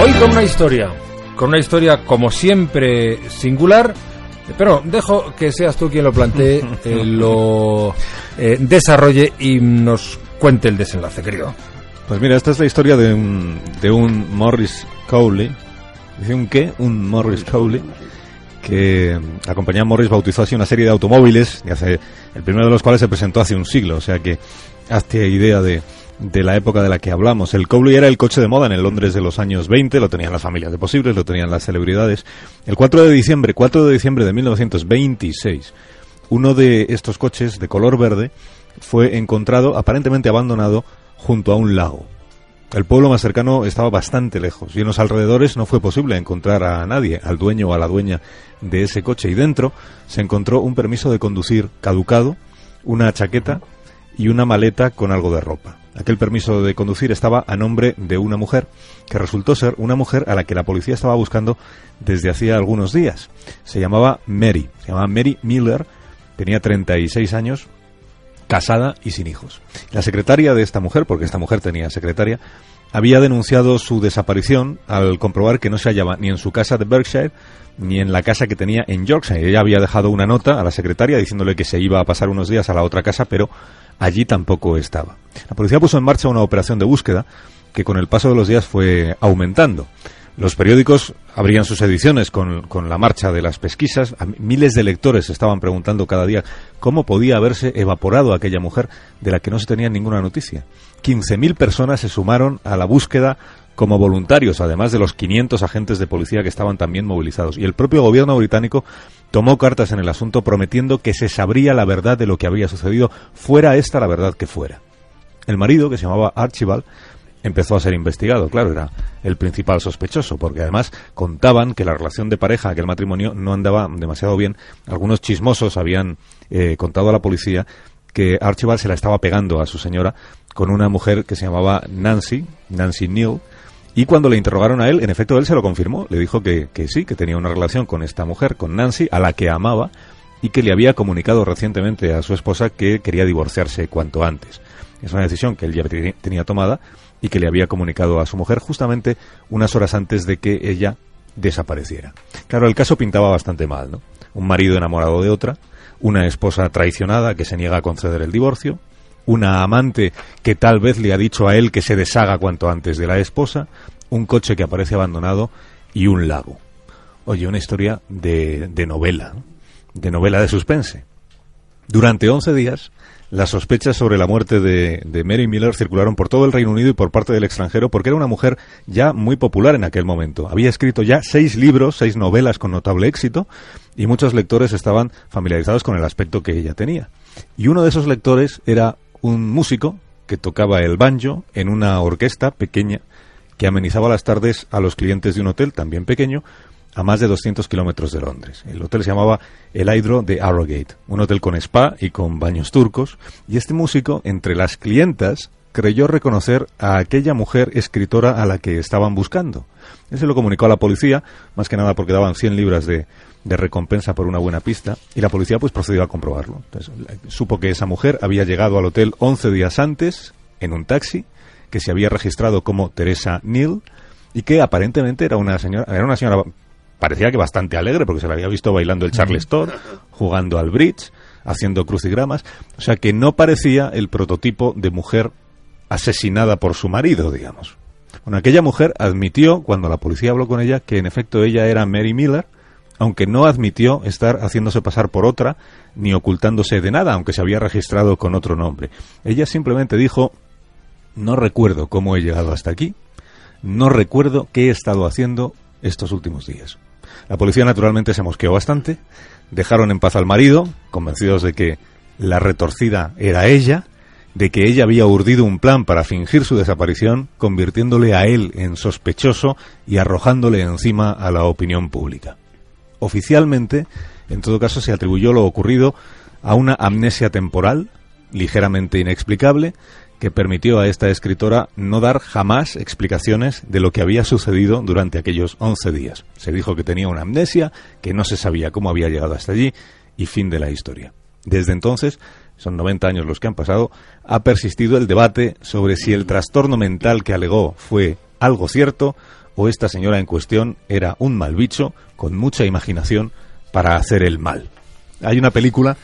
Hoy con una historia, con una historia como siempre singular, pero dejo que seas tú quien lo plantee, eh, lo eh, desarrolle y nos cuente el desenlace, querido. Pues mira, esta es la historia de un, de un Morris Cowley. ¿Dice un qué? Un Morris Cowley. Que la compañía Morris bautizó así una serie de automóviles, y hace, el primero de los cuales se presentó hace un siglo. O sea que hazte idea de, de la época de la que hablamos. El Cowley era el coche de moda en el Londres de los años 20, lo tenían las familias de posibles, lo tenían las celebridades. El 4 de diciembre, 4 de diciembre de 1926, uno de estos coches de color verde fue encontrado aparentemente abandonado junto a un lago. El pueblo más cercano estaba bastante lejos y en los alrededores no fue posible encontrar a nadie, al dueño o a la dueña de ese coche. Y dentro se encontró un permiso de conducir caducado, una chaqueta y una maleta con algo de ropa. Aquel permiso de conducir estaba a nombre de una mujer, que resultó ser una mujer a la que la policía estaba buscando desde hacía algunos días. Se llamaba Mary, se llamaba Mary Miller, tenía 36 años, casada y sin hijos. La secretaria de esta mujer, porque esta mujer tenía secretaria, había denunciado su desaparición al comprobar que no se hallaba ni en su casa de Berkshire ni en la casa que tenía en Yorkshire. Ella había dejado una nota a la secretaria diciéndole que se iba a pasar unos días a la otra casa, pero allí tampoco estaba. La policía puso en marcha una operación de búsqueda que con el paso de los días fue aumentando. Los periódicos abrían sus ediciones con, con, la marcha de las pesquisas. Miles de lectores estaban preguntando cada día cómo podía haberse evaporado aquella mujer de la que no se tenía ninguna noticia. 15.000 personas se sumaron a la búsqueda como voluntarios, además de los 500 agentes de policía que estaban también movilizados. Y el propio gobierno británico tomó cartas en el asunto prometiendo que se sabría la verdad de lo que había sucedido, fuera esta la verdad que fuera. El marido, que se llamaba Archibald, empezó a ser investigado. Claro, era el principal sospechoso, porque además contaban que la relación de pareja, aquel matrimonio, no andaba demasiado bien. Algunos chismosos habían eh, contado a la policía que Archibald se la estaba pegando a su señora con una mujer que se llamaba Nancy, Nancy Neal, y cuando le interrogaron a él, en efecto él se lo confirmó, le dijo que, sí, que tenía una relación con esta mujer, con Nancy, a la que amaba, y que le había comunicado recientemente a su esposa que quería divorciarse cuanto antes. Es una decisión que él ya tenía tomada y que le había comunicado a su mujer justamente unas horas antes de que ella desapareciera. Claro, el caso pintaba bastante mal, ¿no? Un marido enamorado de otra, una esposa traicionada que se niega a conceder el divorcio, una amante que tal vez le ha dicho a él que se deshaga cuanto antes de la esposa, un coche que aparece abandonado y un lago. Oye, una historia de, de novela, de novela de suspense. Durante 11 días, las sospechas sobre la muerte de, de, Mary Miller circularon por todo el Reino Unido y por parte del extranjero porque era una mujer ya muy popular en aquel momento. Había escrito ya seis libros, seis novelas con notable éxito y muchos lectores estaban familiarizados con el aspecto que ella tenía. Y uno de esos lectores era un músico que tocaba el banjo en una orquesta pequeña que amenizaba las tardes a los clientes de un hotel también pequeño a más de 200 kilómetros de Londres. El hotel se llamaba el Hydro de Arrogate, un hotel con spa y con baños turcos, y este músico, entre las clientas, creyó reconocer a aquella mujer escritora a la que estaban buscando. Él se lo comunicó a la policía, más que nada porque daban 100 libras de, de recompensa por una buena pista, y la policía pues procedió a comprobarlo. Entonces, supo que esa mujer había llegado al hotel 11 días antes, en un taxi, que se había registrado como Teresa Neal, y que aparentemente era una señora, era una señora parecía que bastante alegre porque se la había visto bailando el charleston, jugando al bridge, haciendo crucigramas, o sea que no parecía el prototipo de mujer asesinada por su marido, digamos. Bueno, aquella mujer admitió, cuando la policía habló con ella, que en efecto ella era Mary Miller, aunque no admitió estar haciéndose pasar por otra, ni ocultándose de nada, aunque se había registrado con otro nombre. Ella simplemente dijo, no recuerdo cómo he llegado hasta aquí, no recuerdo qué he estado haciendo estos últimos días. La policía naturalmente se mosqueó bastante, dejaron en paz al marido, convencidos de que la retorcida era ella, de que ella había urdido un plan para fingir su desaparición, convirtiéndole a él en sospechoso y arrojándole encima a la opinión pública. Oficialmente, en todo caso, se atribuyó lo ocurrido a una amnesia temporal, ligeramente inexplicable, que permitió a esta escritora no dar jamás explicaciones de lo que había sucedido durante aquellos 11 días. Se dijo que tenía una amnesia, que no se sabía cómo había llegado hasta allí y fin de la historia. Desde entonces, son 90 años los que han pasado, ha persistido el debate sobre si el trastorno mental que alegó fue algo cierto o esta señora en cuestión era un mal bicho con mucha imaginación para hacer el mal. Hay una película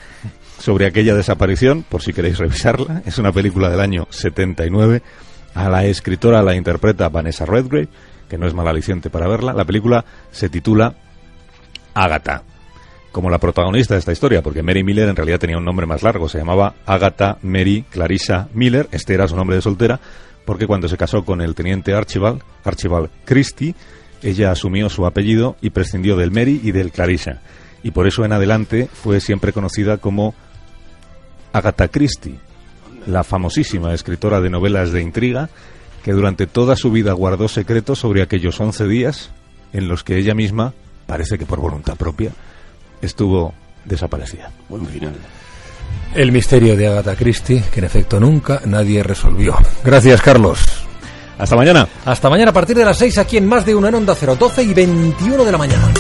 sobre aquella desaparición, por si queréis revisarla, es una película del año 79. A la escritora la interpreta Vanessa Redgrave, que no es mal aliciente para verla. La película se titula Agatha, como la protagonista de esta historia, porque Mary Miller en realidad tenía un nombre más largo, se llamaba Agatha Mary Clarissa Miller, este era su nombre de soltera, porque cuando se casó con el teniente Archibald, Archibald Christie, ella asumió su apellido y prescindió del Mary y del Clarissa. Y por eso en adelante fue siempre conocida como Agatha Christie, la famosísima escritora de novelas de intriga que durante toda su vida guardó secretos sobre aquellos 11 días en los que ella misma, parece que por voluntad propia, estuvo desaparecida. Buen final. El misterio de Agatha Christie, que en efecto nunca nadie resolvió. Gracias, Carlos. Hasta mañana. Hasta mañana a partir de las 6 aquí en Más de Uno en Onda 0, 12 y 21 de la mañana.